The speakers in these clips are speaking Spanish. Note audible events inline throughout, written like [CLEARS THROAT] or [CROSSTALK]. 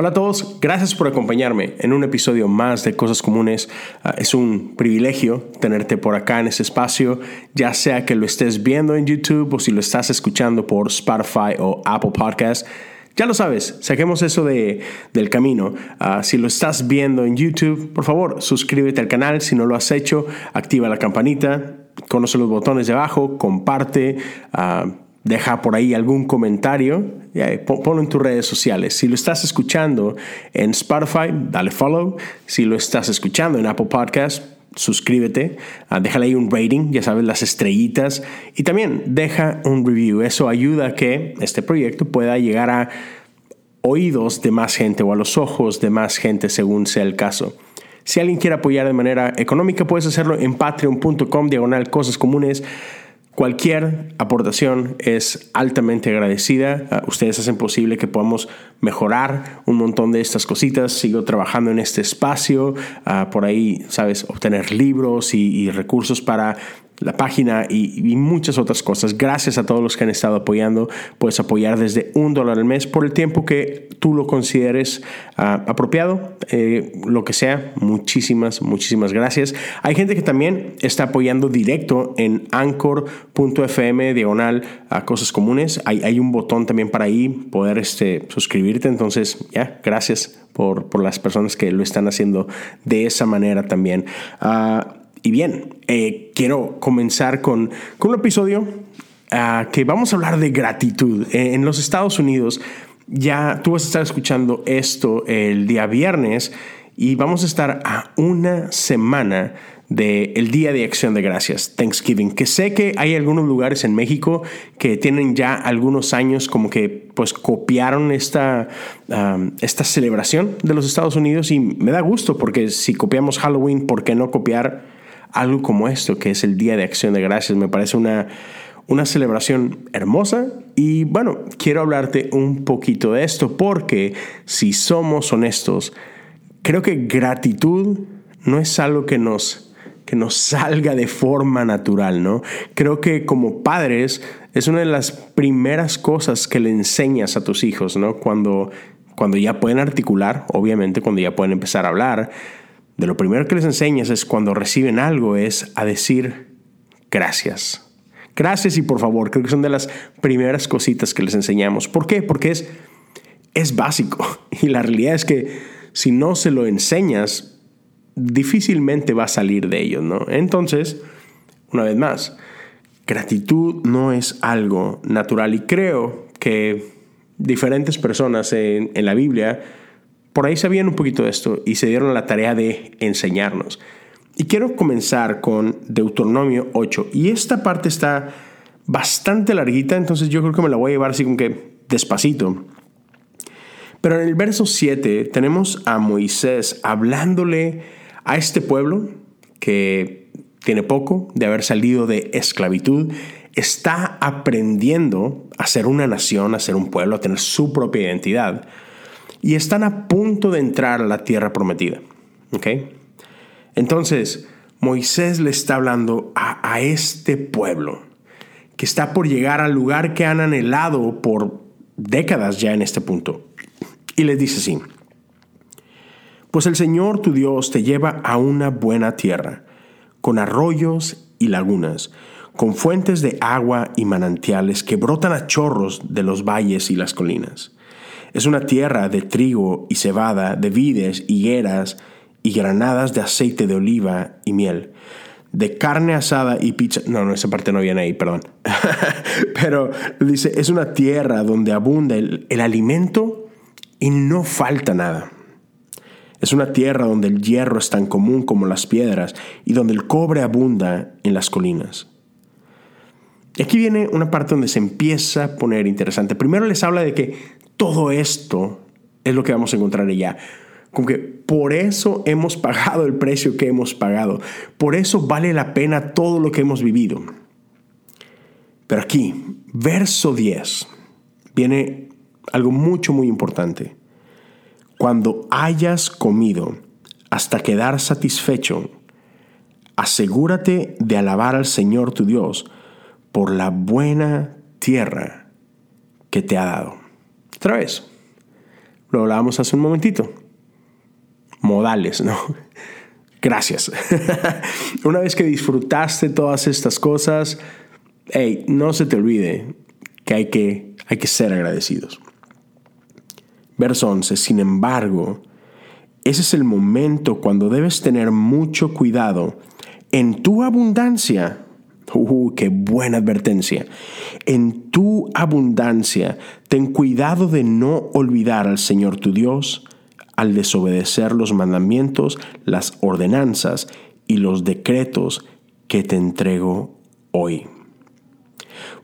Hola a todos, gracias por acompañarme en un episodio más de Cosas Comunes. Ah, es un privilegio tenerte por acá en este espacio, ya sea que lo estés viendo en YouTube o si lo estás escuchando por Spotify o Apple Podcast. Ya lo sabes, saquemos eso de, del camino. Ah, si lo estás viendo en YouTube, por favor, suscríbete al canal. Si no lo has hecho, activa la campanita, conoce los botones de abajo, comparte. Ah, deja por ahí algún comentario, ponlo en tus redes sociales. Si lo estás escuchando en Spotify, dale follow. Si lo estás escuchando en Apple Podcast, suscríbete, uh, déjale ahí un rating, ya sabes, las estrellitas. Y también deja un review. Eso ayuda a que este proyecto pueda llegar a oídos de más gente o a los ojos de más gente según sea el caso. Si alguien quiere apoyar de manera económica, puedes hacerlo en patreon.com diagonal cosas comunes. Cualquier aportación es altamente agradecida. Ah, ustedes hacen posible que podamos mejorar un montón de estas cositas. Sigo trabajando en este espacio. Ah, por ahí, sabes, obtener libros y recursos para la página y, muchas otras cosas. Gracias a todos los que han estado apoyando. Puedes apoyar desde un dólar al mes por el tiempo que tú lo consideres ah, apropiado, eh, lo que sea. Muchísimas, muchísimas gracias. Hay gente que también está apoyando directo en anchor.fm diagonal a cosas comunes. Hay, hay, un botón también para ahí poder este, suscribirte. Entonces, ya, gracias por, por, las personas que lo están haciendo de esa manera también. Uh, y bien, eh, quiero comenzar con, un episodio ah, que vamos a hablar de gratitud. Eh, en los Estados Unidos, ya tú vas a estar escuchando esto el día viernes y vamos a estar a una semana del Día de Acción de Gracias, Thanksgiving, que sé que hay algunos lugares en México que tienen ya algunos años como que pues copiaron esta, esta celebración de los Estados Unidos y me da gusto porque si copiamos Halloween, ¿por qué no copiar algo como esto, que es el Día de Acción de Gracias. Me parece una, una celebración hermosa y bueno, quiero hablarte un poquito de esto porque si somos honestos, creo que gratitud no es algo que nos que nos salga de forma natural, ¿no? Creo que como padres es una de las primeras cosas que le enseñas a tus hijos, ¿no? Cuando, cuando ya pueden articular, obviamente cuando ya pueden empezar a hablar, de lo primero que les enseñas es cuando reciben algo es a decir gracias. Gracias y por favor, creo que son de las primeras cositas que les enseñamos. ¿Por qué? Porque es, es básico. [LAUGHS] Y la realidad es que si no se lo enseñas, difícilmente va a salir de ello, ¿no? Entonces, una vez más, gratitud no es algo natural y creo que diferentes personas en, en la Biblia por ahí sabían un poquito de esto y se dieron la tarea de enseñarnos. Y quiero comenzar con Deuteronomio 8. Y esta parte está bastante larguita, entonces yo creo que me la voy a llevar así como que despacito. Pero en el verso 7 tenemos a Moisés hablándole a este pueblo que tiene poco de haber salido de esclavitud, está aprendiendo a ser una nación, a ser un pueblo, a tener su propia identidad y están a punto de entrar a la tierra prometida. Entonces, Moisés le está hablando a, a este pueblo que está por llegar al lugar que han anhelado por décadas ya en este punto. Y les dice así, pues el Señor tu Dios te lleva a una buena tierra, con arroyos y lagunas, con fuentes de agua y manantiales que brotan a chorros de los valles y las colinas es una tierra de trigo y cebada, de vides, higueras y granadas de aceite de oliva y miel, de carne asada y pizza. No, no, esa parte no viene ahí, perdón. [LAUGHS] Pero dice, es una tierra donde abunda el, el alimento y no falta nada. Es una tierra donde el hierro es tan común como las piedras y donde el cobre abunda en las colinas. Y aquí viene una parte donde se empieza a poner interesante. Primero les habla de que todo esto es lo que vamos a encontrar allá. Como que por eso hemos pagado el precio que hemos pagado. Por eso vale la pena todo lo que hemos vivido. Pero aquí, verso 10. viene algo mucho, muy importante. Cuando hayas comido hasta quedar satisfecho, asegúrate de alabar al Señor tu Dios por la buena tierra que te ha dado. Otra vez, lo hablábamos hace un momentito. Modales, ¿no? [LAUGHS] Gracias. [LAUGHS] Una vez que disfrutaste todas estas cosas, hey, no se te olvide que hay que, hay que ser agradecidos. Verso 11, sin embargo, ese es el momento cuando debes tener mucho cuidado en tu abundancia. Uh, qué buena advertencia. En tu abundancia, ten cuidado de no olvidar al Señor tu Dios al desobedecer los mandamientos, las ordenanzas y los decretos que te entrego hoy.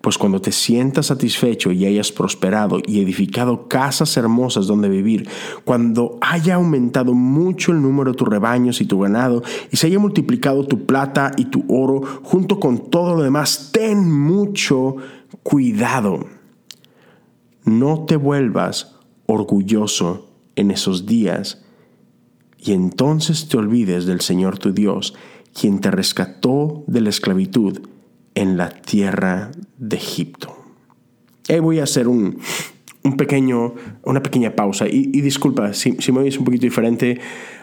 Pues cuando te sientas satisfecho y hayas prosperado y edificado casas hermosas donde vivir, cuando haya aumentado mucho el número de tus rebaños y tu ganado, y se haya multiplicado tu plata y tu oro junto con todo lo demás, ten mucho cuidado. No te vuelvas orgulloso en esos días y entonces te olvides del Señor tu Dios, quien te rescató de la esclavitud en la tierra de Egipto. Ahí voy a hacer un, pequeño, una pequeña pausa y, disculpa si, me oyes un poquito diferente.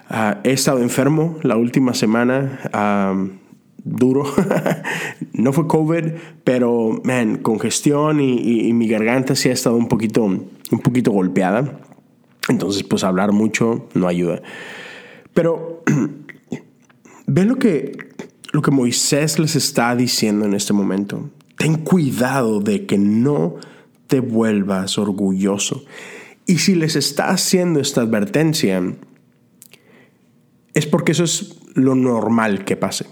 Ah, he estado enfermo la última semana. duro. [LAUGHS] no fue COVID, pero, man, congestión y, y, mi garganta sí ha estado un poquito, un poquito golpeada. Entonces, pues hablar mucho no ayuda. Pero [CLEARS THROAT] ve lo que, lo que Moisés les está diciendo en este momento. Ten cuidado de que no te vuelvas orgulloso. Y si les está haciendo esta advertencia, es porque eso es lo normal que pase.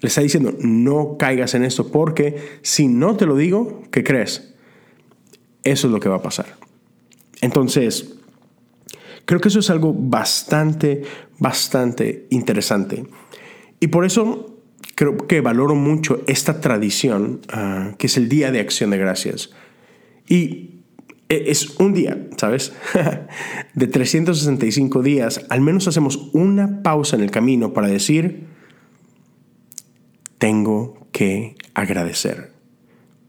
Les está diciendo, no caigas en esto, porque si no te lo digo, ¿qué crees? Eso es lo que va a pasar. Entonces, Creo que eso es algo bastante, bastante interesante. Y por eso creo que valoro mucho esta tradición, ah, que es el Día de Acción de Gracias. Y e, es un día, ¿sabes? [LAUGHS] de 365 días, al menos hacemos una pausa en el camino para decir, tengo que agradecer.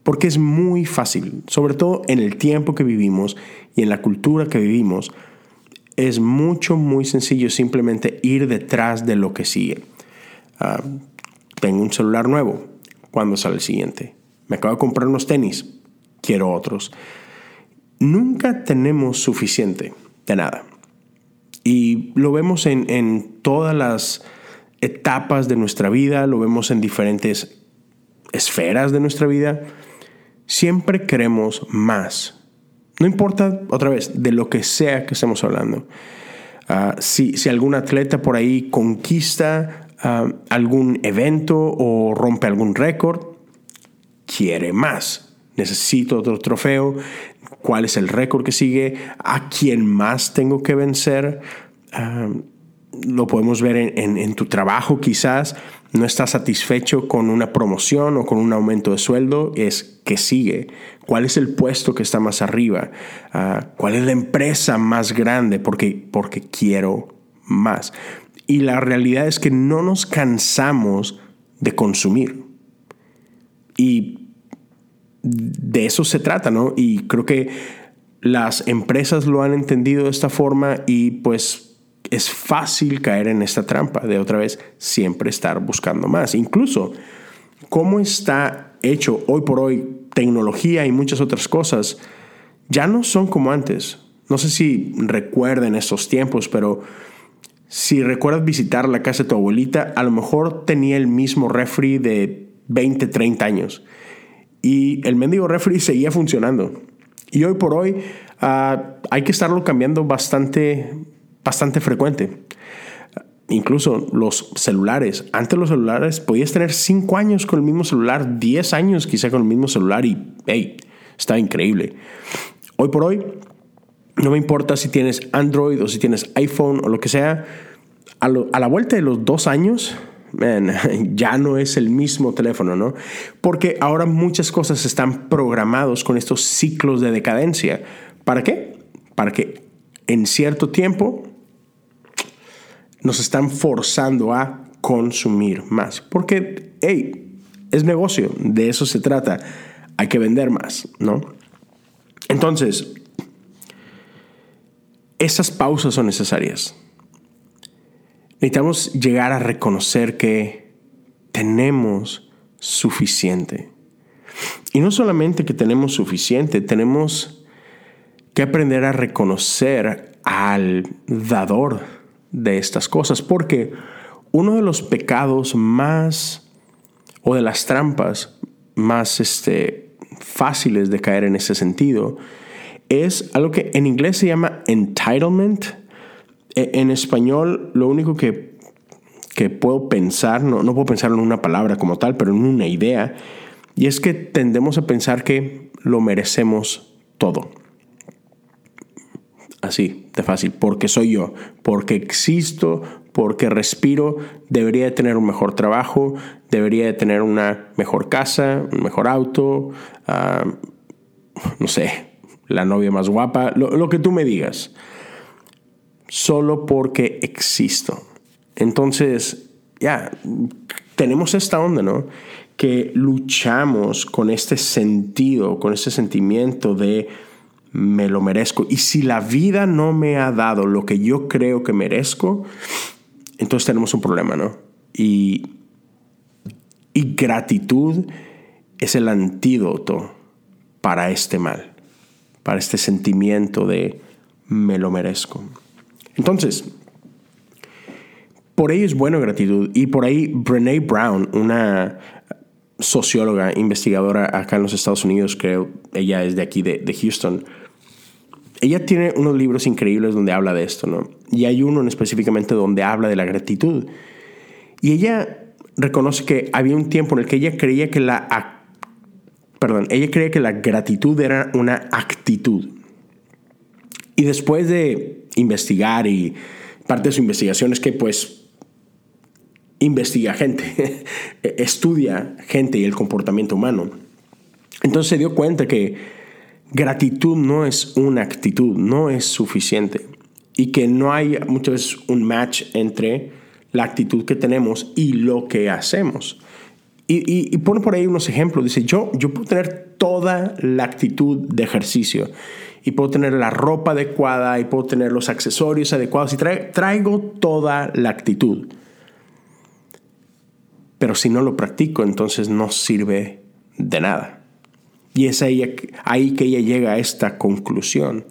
Porque es muy fácil, sobre todo en el tiempo que vivimos y en la cultura que vivimos, es mucho, muy sencillo simplemente ir detrás de lo que sigue. Ah, tengo un celular nuevo, ¿cuándo sale el siguiente? Me acabo de comprar unos tenis, quiero otros. Nunca tenemos suficiente de nada. Y lo vemos en, en todas las etapas de nuestra vida, lo vemos en diferentes esferas de nuestra vida. Siempre queremos más, no importa, otra vez, de lo que sea que estemos hablando. Ah, si, algún atleta por ahí conquista ah, algún evento o rompe algún récord, quiere más. Necesito otro trofeo. ¿Cuál es el récord que sigue? ¿A quién más tengo que vencer? Lo podemos ver en, tu trabajo quizás, no estás satisfecho con una promoción o con un aumento de sueldo, es que sigue. ¿Cuál es el puesto que está más arriba? Ah, ¿Cuál es la empresa más grande? Porque, porque quiero más. Y la realidad es que no nos cansamos de consumir. Y de eso se trata, ¿no? Y creo que las empresas lo han entendido de esta forma y pues es fácil caer en esta trampa de otra vez siempre estar buscando más. Incluso cómo está hecho hoy por hoy tecnología y muchas otras cosas ya no son como antes. No sé si recuerden esos tiempos, pero si recuerdas visitar la casa de tu abuelita, a lo mejor tenía el mismo refri de 20, 30 años. Y el mendigo refri seguía funcionando. Y hoy por hoy ah, hay que estarlo cambiando bastante bastante frecuente. Incluso los celulares. Antes los celulares podías tener 5 años con el mismo celular, 10 años quizá con el mismo celular y, hey, está increíble. Hoy por hoy, no me importa si tienes Android o si tienes iPhone o lo que sea, a, la vuelta de los dos años [LAUGHS] ya no es el mismo teléfono, ¿no? Porque ahora muchas cosas están programados con estos ciclos de decadencia. ¿Para qué? Para que en cierto tiempo nos están forzando a consumir más. Porque, hey, es negocio, de eso se trata. Hay que vender más, ¿no? Entonces, esas pausas son necesarias. Necesitamos llegar a reconocer que tenemos suficiente. Y no solamente que tenemos suficiente, tenemos que aprender a reconocer al dador de estas cosas, porque uno de los pecados más o de las trampas más este, fáciles de caer en ese sentido es algo que en inglés se llama entitlement. E, en español lo único que, que puedo pensar, no, no puedo pensar en una palabra como tal, pero en una idea, y es que tendemos a pensar que lo merecemos todo. Así, de fácil, porque soy yo, porque existo, porque respiro, debería de tener un mejor trabajo, debería de tener una mejor casa, un mejor auto, ah, no sé, la novia más guapa, lo, que tú me digas, solo porque existo. Entonces, ya, tenemos esta onda, ¿no? Que luchamos con este sentido, con este sentimiento de me lo merezco. Y si la vida no me ha dado lo que yo creo que merezco, entonces tenemos un problema, ¿no? Y, y gratitud es el antídoto para este mal para este sentimiento de me lo merezco. Entonces, por ahí es buena gratitud. Y por ahí Brene Brown, una socióloga, investigadora acá en los Estados Unidos, creo, ella es de aquí, de Houston, ella tiene unos libros increíbles donde habla de esto, ¿no? Y hay uno específicamente donde habla de la gratitud. Y ella reconoce que había un tiempo en el que ella creía que la perdón, ella creía que la gratitud era una actitud. Y después de investigar y parte de su investigación es que pues investiga gente, [LAUGHS] estudia gente y el comportamiento humano. Entonces se dio cuenta que gratitud no es una actitud, no es suficiente. Y que no hay muchas veces un match entre la actitud que tenemos y lo que hacemos. Y, pone por ahí unos ejemplos. Dice, yo, yo puedo tener toda la actitud de ejercicio. Y puedo tener la ropa adecuada y puedo tener los accesorios adecuados. Y traigo toda la actitud. Pero si no lo practico, entonces no sirve de nada. Y es ahí, ahí que ella llega a esta conclusión,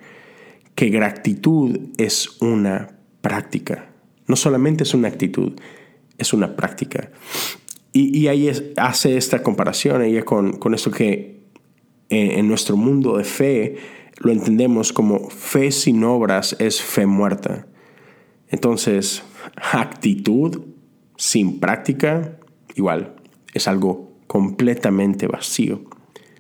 que gratitud es una práctica. No solamente es una actitud, es una práctica. Y, ahí hace esta comparación ella con, con esto que en, en, nuestro mundo de fe lo entendemos como fe sin obras es fe muerta. Entonces, actitud sin práctica, igual, es algo completamente vacío.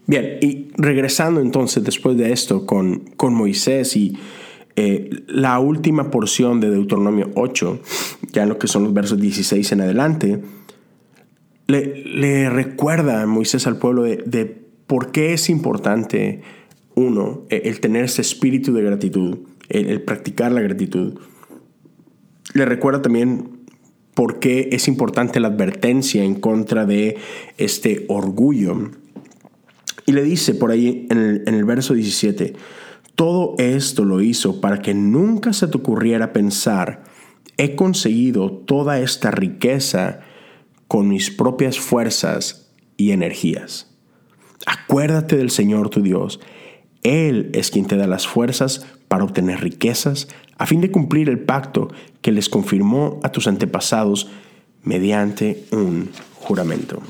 Bien, y regresando entonces después de esto con, con Moisés y eh, la última porción de Deuteronomio 8, ya en lo que son los versos 16 en adelante, le, recuerda a Moisés al pueblo de, por qué es importante, uno, e, el tener ese espíritu de gratitud, el, practicar la gratitud. Le recuerda también por qué es importante la advertencia en contra de este orgullo. Y le dice por ahí en el, en el, verso 17, todo esto lo hizo para que nunca se te ocurriera pensar, he conseguido toda esta riqueza con mis propias fuerzas y energías. Acuérdate del Señor tu Dios. Él es quien te da las fuerzas para obtener riquezas a fin de cumplir el pacto que les confirmó a tus antepasados mediante un juramento.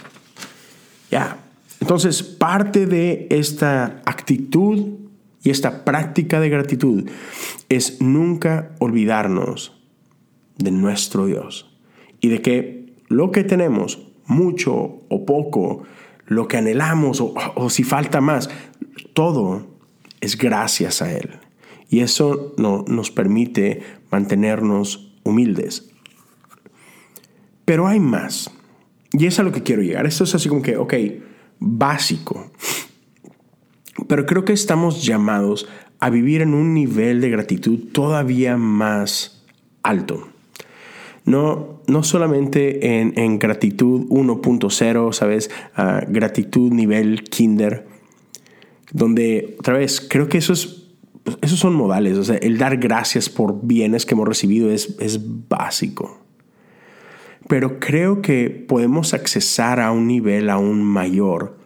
Ya, entonces parte de esta actitud y esta práctica de gratitud es nunca olvidarnos de nuestro Dios y de que lo que tenemos, mucho o poco, lo que anhelamos o, si falta más, todo es gracias a Él. Y eso no, nos permite mantenernos humildes. Pero hay más. Y es a lo que quiero llegar. Esto es así como que, ok, básico. Pero creo que estamos llamados a vivir en un nivel de gratitud todavía más alto. No, no solamente en, gratitud 1.0, ¿sabes? Ah, gratitud nivel kinder, donde, otra vez, creo que eso es, esos son modales. O sea, el dar gracias por bienes que hemos recibido es, es básico. Pero creo que podemos accesar a un nivel aún mayor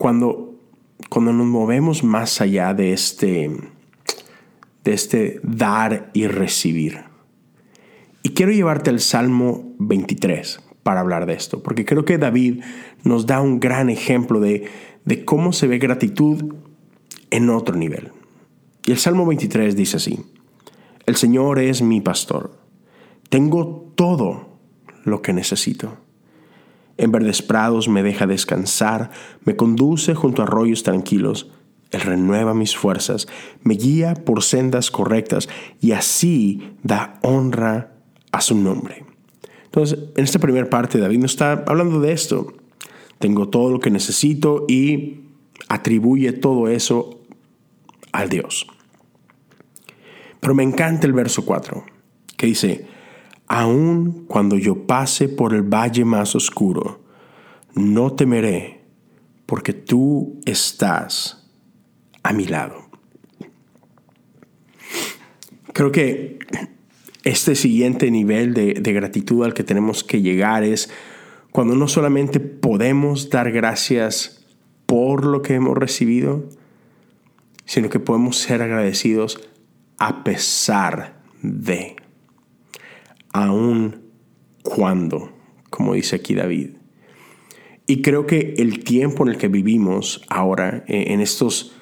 cuando, cuando nos movemos más allá de este, de este dar y recibir. Y quiero llevarte al Salmo 23 para hablar de esto, porque creo que David nos da un gran ejemplo de, de cómo se ve gratitud en otro nivel. Y el Salmo 23 dice así, El Señor es mi pastor, tengo todo lo que necesito en verdes prados me deja descansar, me conduce junto a arroyos tranquilos. Él renueva mis fuerzas, me guía por sendas correctas y así da honra a su nombre. Entonces, en esta primera parte, David nos está hablando de esto. Tengo todo lo que necesito y atribuye todo eso al Dios. Pero me encanta el verso 4, que dice, Aun cuando yo pase por el valle más oscuro, no temeré, porque tú estás a mi lado. Creo que este siguiente nivel de, gratitud al que tenemos que llegar es cuando no solamente podemos dar gracias por lo que hemos recibido, sino que podemos ser agradecidos a pesar de aun cuando, como dice aquí David. Y creo que el tiempo en el que vivimos ahora, eh, en estos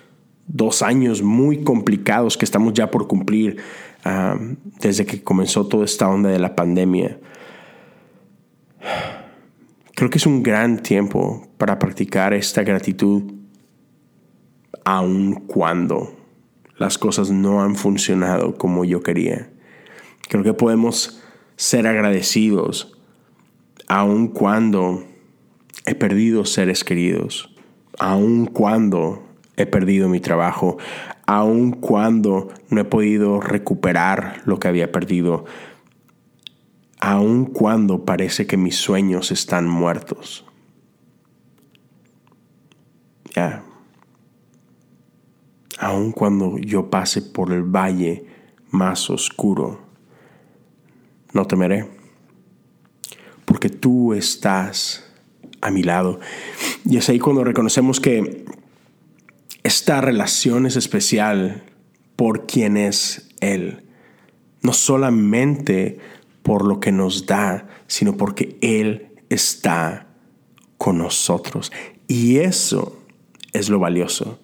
dos años muy complicados que estamos ya por cumplir desde que comenzó toda esta onda de la pandemia, creo que es un gran tiempo para practicar esta gratitud aun cuando las cosas no han funcionado como yo quería. Creo que podemos ser agradecidos, aun cuando he perdido seres queridos, aun cuando he perdido mi trabajo, aun cuando no he podido recuperar lo que había perdido, aun cuando parece que mis sueños están muertos. Ya. Aun cuando yo pase por el valle más oscuro no temeré, porque tú estás a mi lado. Y es ahí cuando reconocemos que esta relación es especial por quien es Él, no solamente por lo que nos da, sino porque Él está con nosotros. Y eso es lo valioso.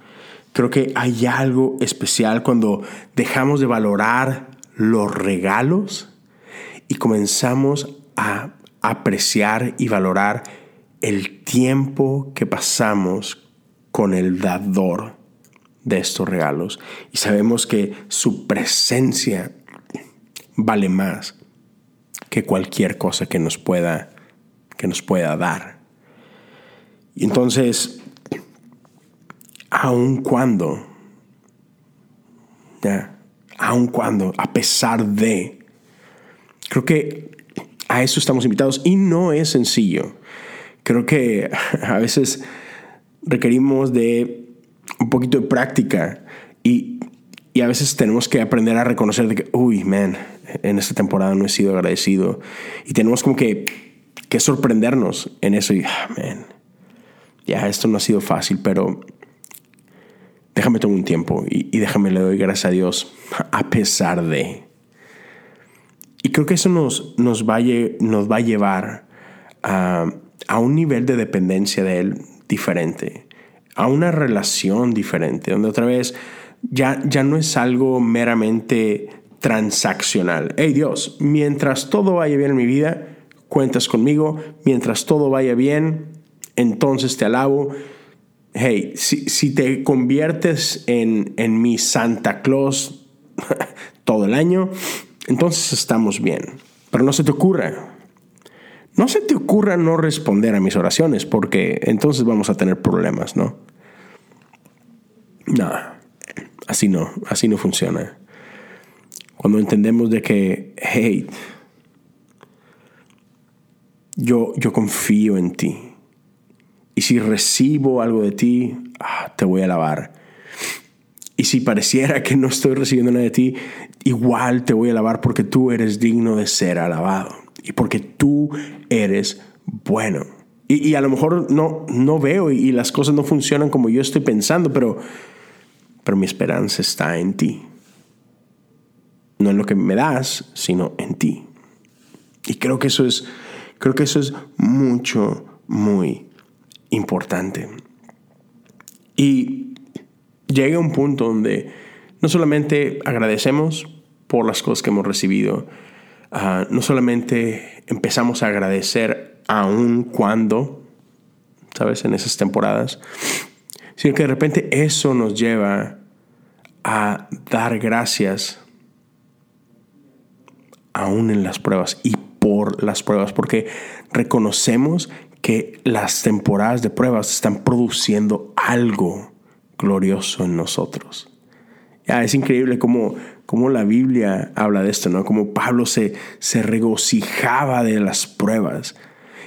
Creo que hay algo especial cuando dejamos de valorar los regalos y comenzamos a apreciar y valorar el tiempo que pasamos con el dador de estos regalos. Y sabemos que su presencia vale más que cualquier cosa que nos pueda, que nos pueda dar. Y entonces, aun cuando, ya, aun cuando, a pesar de, Creo que a eso estamos invitados y no es sencillo. Creo que [LAUGHS] a veces requerimos de un poquito de práctica y, a veces tenemos que aprender a reconocer de que, uy, man, en esta temporada no he sido agradecido. Y tenemos como que, que sorprendernos en eso y, ah, ya esto no ha sido fácil, pero déjame tomar un tiempo y, y déjame le doy gracias a Dios a pesar de. Y creo que eso nos, nos, va, a, nos va a llevar a, a un nivel de dependencia de Él diferente, a una relación diferente, donde otra vez ya, ya no es algo meramente transaccional. Hey Dios, mientras todo vaya bien en mi vida, cuentas conmigo, mientras todo vaya bien, entonces te alabo. Hey, si, si te conviertes en, en mi Santa Claus [LAUGHS] todo el año, entonces estamos bien. Pero no se te ocurra. No se te ocurra no responder a mis oraciones, porque entonces vamos a tener problemas, ¿no? No, así no, así no funciona. Cuando entendemos de que, hey, yo, yo confío en ti. Y si recibo algo de ti, ah, te voy a alabar. Y si pareciera que no estoy recibiendo nada de ti, igual te voy a alabar porque tú eres digno de ser alabado. Y porque tú eres bueno. Y, a lo mejor no, no veo y, las cosas no funcionan como yo estoy pensando, pero, pero mi esperanza está en ti. No en lo que me das, sino en ti. Y creo que eso es, creo que eso es mucho, muy importante. Y llega un punto donde no solamente agradecemos por las cosas que hemos recibido, ah, no solamente empezamos a agradecer aún cuando, ¿sabes? En esas temporadas, sino que de repente eso nos lleva a dar gracias aún en las pruebas y por las pruebas, porque reconocemos que las temporadas de pruebas están produciendo algo glorioso en nosotros. Ya, es increíble cómo, cómo, la Biblia habla de esto, ¿no? Como Pablo se, se regocijaba de las pruebas.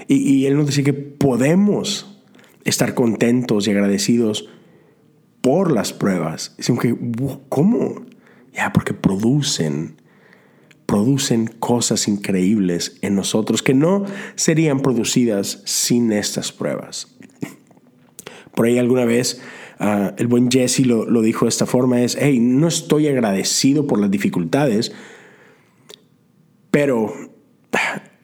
Y, y él nos decía que podemos estar contentos y agradecidos por las pruebas. Es que, ¿cómo? Ya, porque producen producen cosas increíbles en nosotros que no serían producidas sin estas pruebas. Por ahí alguna vez ah, el buen Jesse lo, lo, dijo de esta forma, es, hey, no estoy agradecido por las dificultades, pero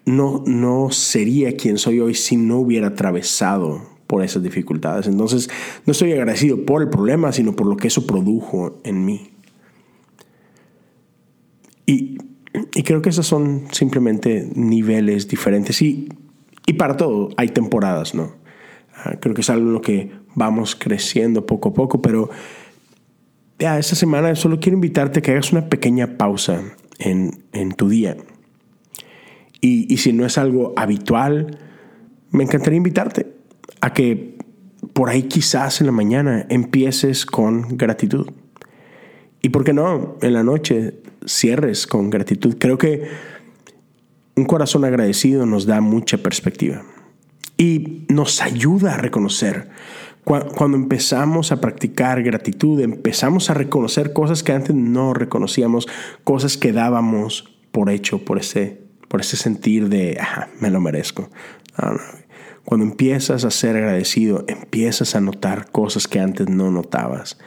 no, no sería quien soy hoy si no hubiera atravesado por esas dificultades. Entonces, no estoy agradecido por el problema, sino por lo que eso produjo en mí. Y y creo que esos son simplemente niveles diferentes. Y, y para todo hay temporadas, ¿no? Ah, creo que es algo en lo que vamos creciendo poco a poco, pero ya esta semana solo quiero invitarte a que hagas una pequeña pausa en, en tu día. Y, y si no es algo habitual, me encantaría invitarte a que por ahí quizás en la mañana empieces con gratitud. Y por qué no, en la noche cierres con gratitud. Creo que un corazón agradecido nos da mucha perspectiva y nos ayuda a reconocer. Cuando empezamos a practicar gratitud, empezamos a reconocer cosas que antes no reconocíamos, cosas que dábamos por hecho, por ese, por ese sentir de, me lo merezco. Cuando empiezas a ser agradecido, empiezas a notar cosas que antes no notabas.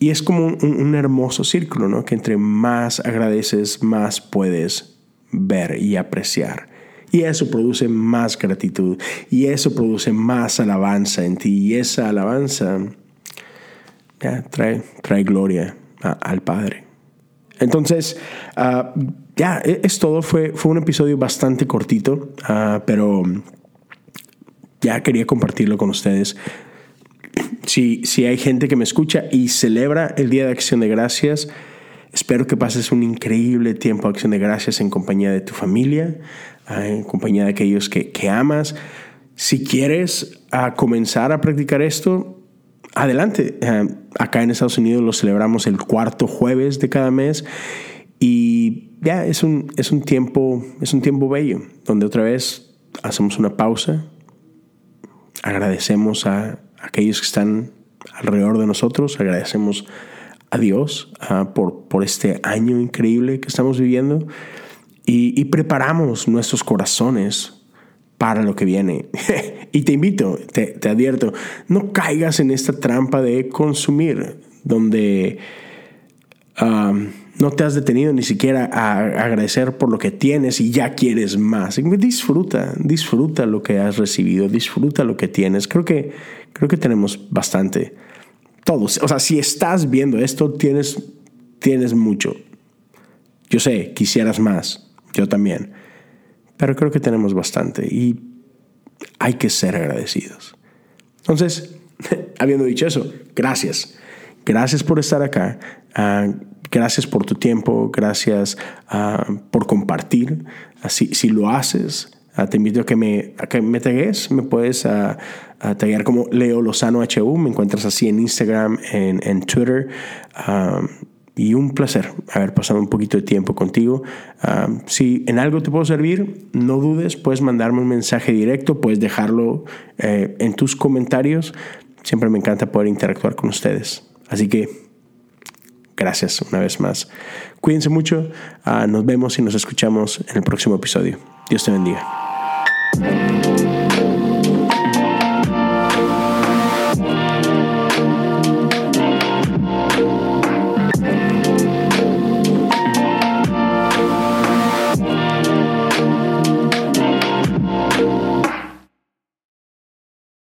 Y es como un, hermoso círculo, ¿no? Que entre más agradeces, más puedes ver y apreciar. Y eso produce más gratitud. Y eso produce más alabanza en ti. Y esa alabanza trae, trae gloria al Padre. Entonces, ah, ya, e, es todo. Fue, fue un episodio bastante cortito, ah, pero ya quería compartirlo con ustedes si, si hay gente que me escucha y celebra el Día de Acción de Gracias, espero que pases un increíble tiempo de Acción de Gracias en compañía de tu familia, ah, en compañía de aquellos que, que amas. Si quieres ah, comenzar a practicar esto, adelante. Ah, acá en Estados Unidos lo celebramos el cuarto jueves de cada mes y ya es un, es un tiempo es un tiempo bello donde otra vez hacemos una pausa, agradecemos a aquellos que están alrededor de nosotros. Agradecemos a Dios ah, por, por este año increíble que estamos viviendo y, preparamos nuestros corazones para lo que viene. [LAUGHS] y te invito, te, advierto, no caigas en esta trampa de consumir, donde no te has detenido ni siquiera a agradecer por lo que tienes y ya quieres más. Disfruta, disfruta lo que has recibido, disfruta lo que tienes. Creo que, creo que tenemos bastante. Todos. O sea, si estás viendo esto, tienes, tienes mucho. Yo sé, quisieras más. Yo también. Pero creo que tenemos bastante y hay que ser agradecidos. Entonces, [LAUGHS] habiendo dicho eso, gracias. Gracias por estar acá. Ah, gracias por tu tiempo, gracias por compartir. Así, si lo haces, te invito a que me, a que me tagues, me puedes a, taggear como Leo Lozano HU, me encuentras así en Instagram, en, en Twitter y un placer haber pasado un poquito de tiempo contigo. Ah, si en algo te puedo servir, no dudes, puedes mandarme un mensaje directo, puedes dejarlo eh, en tus comentarios. Siempre me encanta poder interactuar con ustedes. Así que gracias una vez más. Cuídense mucho, ah, nos vemos y nos escuchamos en el próximo episodio. Dios te bendiga.